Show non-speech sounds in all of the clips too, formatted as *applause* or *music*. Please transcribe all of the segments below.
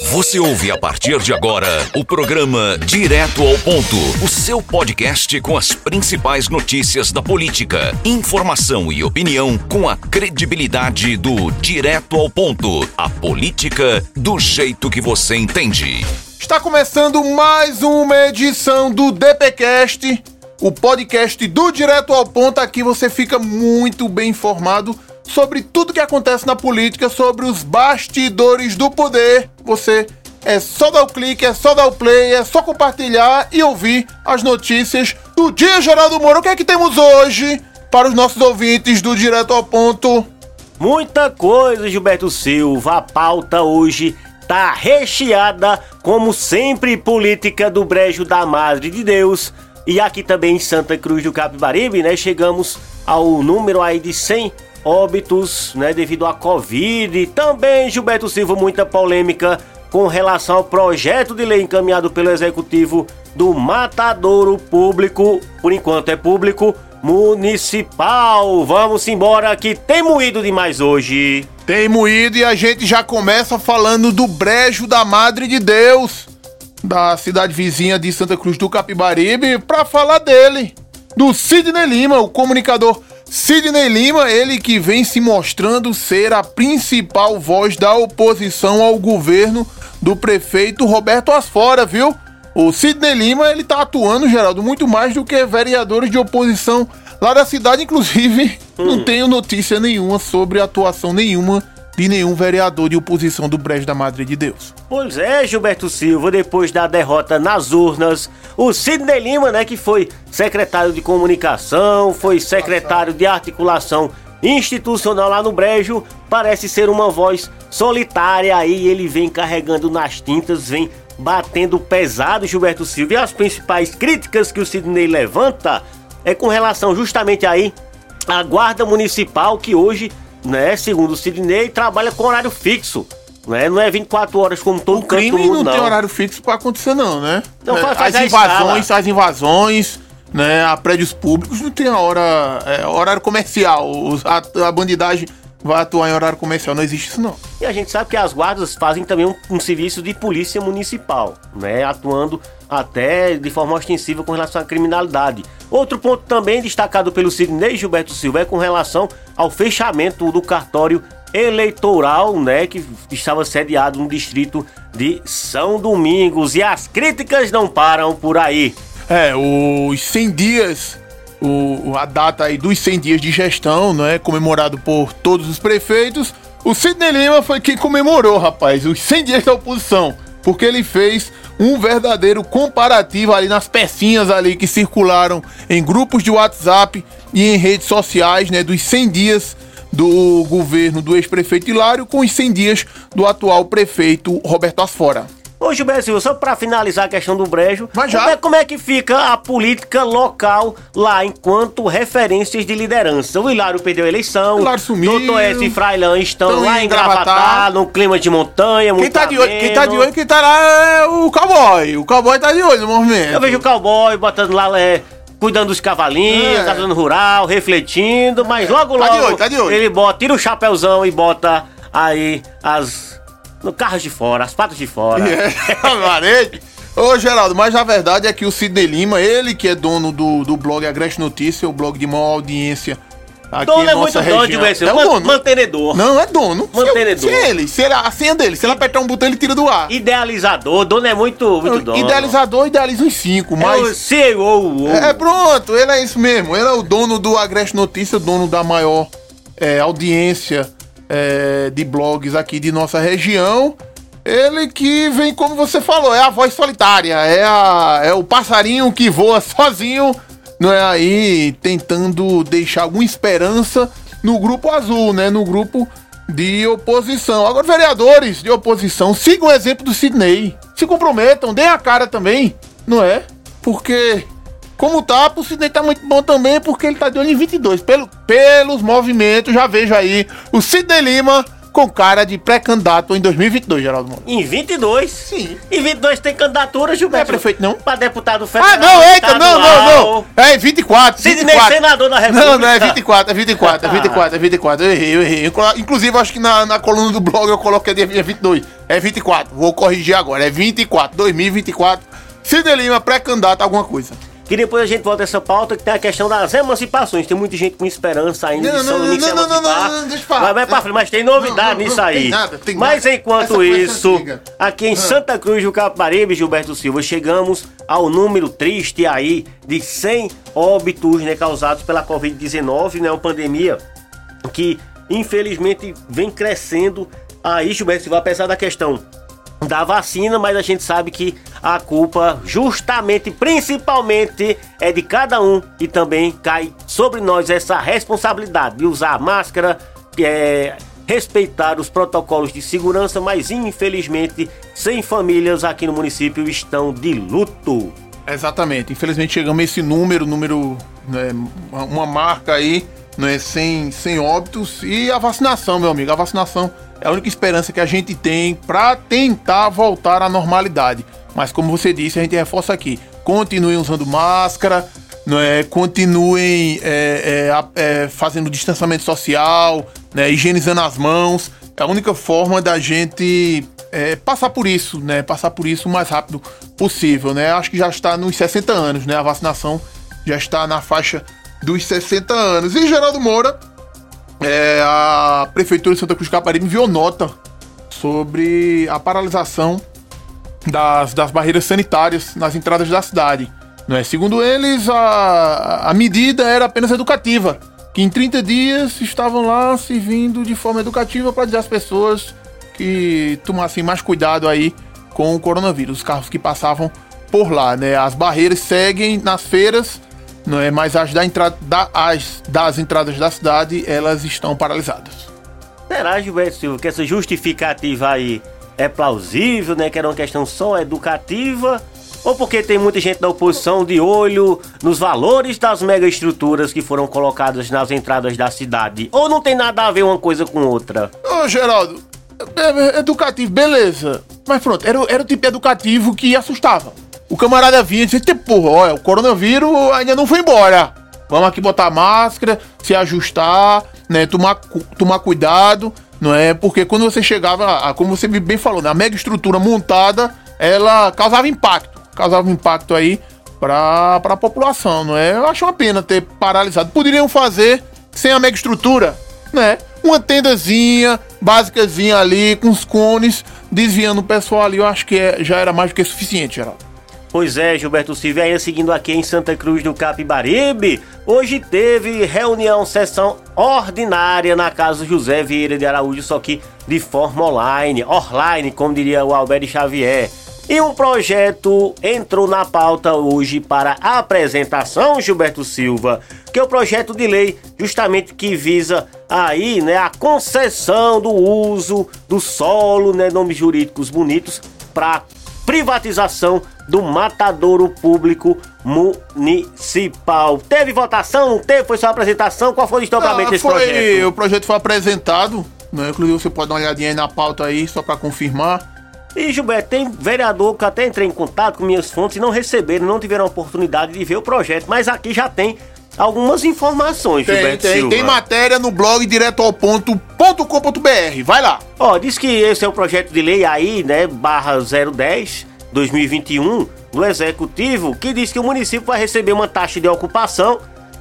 Você ouve a partir de agora o programa Direto ao Ponto, o seu podcast com as principais notícias da política, informação e opinião com a credibilidade do Direto ao Ponto, a política do jeito que você entende. Está começando mais uma edição do DPcast, o podcast do Direto ao Ponto. Aqui você fica muito bem informado sobre tudo que acontece na política, sobre os bastidores do poder. Você é só dar o clique, é só dar o play, é só compartilhar e ouvir as notícias do dia Geraldo Moura. O que é que temos hoje para os nossos ouvintes do Direto ao Ponto? Muita coisa, Gilberto Silva. A pauta hoje tá recheada, como sempre, política do Brejo da Madre de Deus. E aqui também em Santa Cruz do Capibaribe, né? Chegamos ao número aí de 100 óbitos, né, devido à Covid. Também, Gilberto Silva, muita polêmica com relação ao projeto de lei encaminhado pelo Executivo do Matadouro Público, por enquanto é público, municipal. Vamos embora que tem moído demais hoje. Tem moído e a gente já começa falando do brejo da Madre de Deus, da cidade vizinha de Santa Cruz do Capibaribe, para falar dele, do Sidney Lima, o comunicador Sidney Lima, ele que vem se mostrando ser a principal voz da oposição ao governo do prefeito Roberto Asfora, viu? O Sidney Lima, ele tá atuando, Geraldo, muito mais do que vereadores de oposição lá da cidade, inclusive, *laughs* hum. não tenho notícia nenhuma sobre atuação nenhuma de nenhum vereador de oposição do Brejo da Madre de Deus. Pois é, Gilberto Silva, depois da derrota nas urnas, o Sidney Lima, né, que foi secretário de comunicação, foi secretário de articulação institucional lá no Brejo, parece ser uma voz solitária aí, ele vem carregando nas tintas, vem batendo pesado, Gilberto Silva, e as principais críticas que o Sidney levanta é com relação justamente aí à guarda municipal que hoje né, segundo o Sidney, trabalha com horário fixo. Né? Não é 24 horas como todo o crime mundo, não, não tem horário fixo para acontecer não, né? Não, é, faz, as invasões, as invasões, né, a prédios públicos não tem a hora, é, horário comercial, a, a bandidagem vai atuar em horário comercial, não existe isso não. E a gente sabe que as guardas fazem também um, um, serviço de polícia municipal, né, atuando até de forma ostensiva com relação à criminalidade. Outro ponto também destacado pelo Sidney Gilberto Silva é com relação ao fechamento do cartório eleitoral, né, que estava sediado no distrito de São Domingos e as críticas não param por aí. É, os 100 dias o, a data aí dos 100 dias de gestão, não é comemorado por todos os prefeitos. O Sidney Lima foi quem comemorou, rapaz, os 100 dias da oposição, porque ele fez um verdadeiro comparativo ali nas pecinhas ali que circularam em grupos de WhatsApp e em redes sociais, né, dos 100 dias do governo do ex-prefeito Hilário com os 100 dias do atual prefeito Roberto Asfora. Ô Gilberto só para finalizar a questão do brejo, Mas já... Como, é, como é que fica a política local lá enquanto referências de liderança? O Hilário perdeu a eleição, Hilário sumiu, Doutor S e Frailã estão lá em Gravatar, no clima de montanha, quem tá, de olho, quem tá de olho, quem tá lá é o cowboy. O cowboy tá de olho no movimento. Eu vejo o cowboy botando lá, é, cuidando dos cavalinhos, é. fazendo rural, refletindo, mas logo logo tá de olho, tá de olho. ele bota, tira o chapéuzão e bota aí as no carro de fora, as patas de fora. *laughs* É, Ô Geraldo, mas a verdade é que o Sidney Lima, ele que é dono do, do blog Agreste Notícia, o blog de maior audiência aqui dono é muito região. dono de. É o dono. Mantenedor. Não, é dono. Mantenedor. Se, se ele, se ele, a senha dele, se ele apertar um botão, ele tira do ar. Idealizador, dono é muito, muito dono. Idealizador, idealiza uns cinco, mas... É o CEO. É, pronto, ele é isso mesmo. Ele é o dono do Agreste Notícia, dono da maior é, audiência é, de blogs aqui de nossa região. Ele que vem, como você falou, é a voz solitária, é, a, é o passarinho que voa sozinho, não é aí tentando deixar alguma esperança no grupo azul, né? No grupo de oposição. Agora, vereadores de oposição, sigam o exemplo do Sidney. Se comprometam, deem a cara também, não é? Porque como tá, o Sidney tá muito bom também, porque ele tá de olho em 22. Pelo, pelos movimentos, já vejo aí o Sidney Lima com cara de pré-candidato em 2022, Geraldo Moura. Em 22? Sim. Em 22 tem candidatura, Gilberto. Não é prefeito, não? Pra deputado federal. Ah, não, eita, não, não, não. É 24. Sidney, 24. senador da República. Não, não, é 24, é 24, é 24, é 24. Eu errei, eu errei. Inclu- Inclusive, acho que na, na coluna do blog eu coloquei dia 22. É 24. Vou corrigir agora. É 24, 2024. Cid Lima, pré-candidato a alguma coisa. Que depois a gente volta a essa pauta que tem a questão das emancipações. Tem muita gente com esperança ainda Não, de São não, Domingos não, não, não, não, não, deixa eu falar. Mas vai pra frente, mas tem novidade nisso aí. tem nada, tem mas enquanto isso, aqui em Santa Cruz do Caparibe, Gilberto Silva, chegamos ao número triste aí de 100 óbitos né, causados pela Covid-19, né, uma pandemia que infelizmente vem crescendo aí, Gilberto Silva, apesar da questão da vacina, mas a gente sabe que a culpa, justamente, principalmente, é de cada um e também cai sobre nós essa responsabilidade de usar máscara, é, respeitar os protocolos de segurança, mas infelizmente, 100 famílias aqui no município estão de luto. Exatamente. Infelizmente chegamos a esse número, número, né, uma marca aí, né, sem, sem óbitos. E a vacinação, meu amigo, a vacinação é a única esperança que a gente tem para tentar voltar à normalidade. Mas como você disse, a gente reforça aqui, continuem usando máscara, né, continuem é, é, é, fazendo distanciamento social, né, higienizando as mãos. É a única forma da gente é, passar por isso, né? Passar por isso o mais rápido possível, né? Acho que já está nos 60 anos, né? A vacinação já está na faixa dos 60 anos. E Geraldo Moura, é, a Prefeitura de Santa Cruz Caparibe enviou nota sobre a paralisação das, das barreiras sanitárias nas entradas da cidade. Não é? Segundo eles, a, a medida era apenas educativa, que em 30 dias estavam lá servindo de forma educativa para dizer às pessoas que tomassem mais cuidado aí com o coronavírus, os carros que passavam por lá, né? As barreiras seguem nas feiras, não é? Mas as, da entrada, da, as das entradas da cidade, elas estão paralisadas. Será, Gilberto Silva, que essa justificativa aí é plausível, né? Que era uma questão só educativa? Ou porque tem muita gente da oposição de olho nos valores das megaestruturas que foram colocadas nas entradas da cidade? Ou não tem nada a ver uma coisa com outra? Ô, Geraldo, é, é, educativo, beleza. Mas pronto, era, era o tipo educativo que assustava. O camarada vinha e dizia, "Tipo, porra, olha, o coronavírus ainda não foi embora. Vamos aqui botar máscara, se ajustar, né? Tomar, tomar cuidado, não é? Porque quando você chegava, a- como você bem falou, na mega estrutura montada, ela causava impacto. Causava impacto aí pra, pra população, não é? Eu acho uma pena ter paralisado. Poderiam fazer sem a mega estrutura, né? Uma tendazinha, básicazinha ali, com os cones, desviando o pessoal ali, eu acho que é- já era mais do que suficiente, Geraldo. Pois é, Gilberto Silva, aí seguindo aqui em Santa Cruz do Capibaribe, hoje teve reunião, sessão ordinária na casa José Vieira de Araújo, só que de forma online, online, como diria o Alberto Xavier. E um projeto entrou na pauta hoje para apresentação, Gilberto Silva, que é o projeto de lei justamente que visa aí, né, a concessão do uso do solo, né, nomes jurídicos bonitos, para privatização do matadouro público municipal. Teve votação? Não teve? Foi só apresentação? Qual foi o desdobramento Ah, desse foi- projeto? O projeto foi apresentado, né? Inclusive você pode dar uma olhadinha aí na pauta aí, só pra confirmar. E Gilberto, tem vereador que até entrei em contato com minhas fontes e não receberam, não tiveram a oportunidade de ver o projeto, mas aqui já tem algumas informações, Tem, Gilberto tem, Silva. tem matéria no blog direto ao ponto.com.br. Vai lá. Ó, diz que esse é o projeto de lei aí, né, barra 010, 2021, do Executivo, que diz que o município vai receber uma taxa de ocupação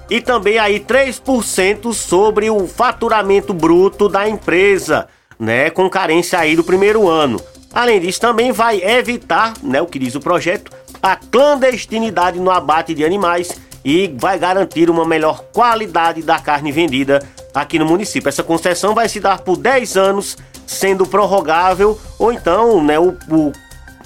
e também aí 3% sobre o faturamento bruto da empresa, né, com carência aí do primeiro ano. Além disso, também vai evitar, né, o que diz o projeto, a clandestinidade no abate de animais e vai garantir uma melhor qualidade da carne vendida aqui no município. Essa concessão vai se dar por 10 anos, sendo prorrogável, ou então, né, o, o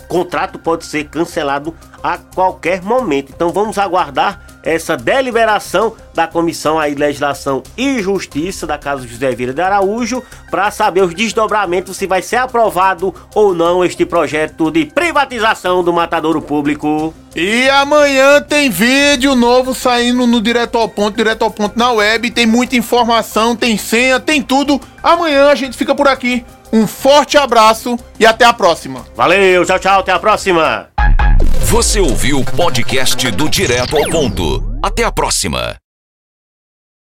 contrato pode ser cancelado a qualquer momento. Então vamos aguardar essa deliberação da Comissão aí de Legislação e Justiça da Casa José Vieira de Araújo para saber os desdobramentos se vai ser aprovado ou não este projeto de privatização do matadouro público. E amanhã tem vídeo novo saindo no Direto ao Ponto, Direto ao Ponto na web. Tem muita informação, tem senha, tem tudo. Amanhã a gente fica por aqui. Um forte abraço e até a próxima. Valeu, tchau, tchau, até a próxima. Você ouviu o podcast do Direto ao Ponto. Até a próxima.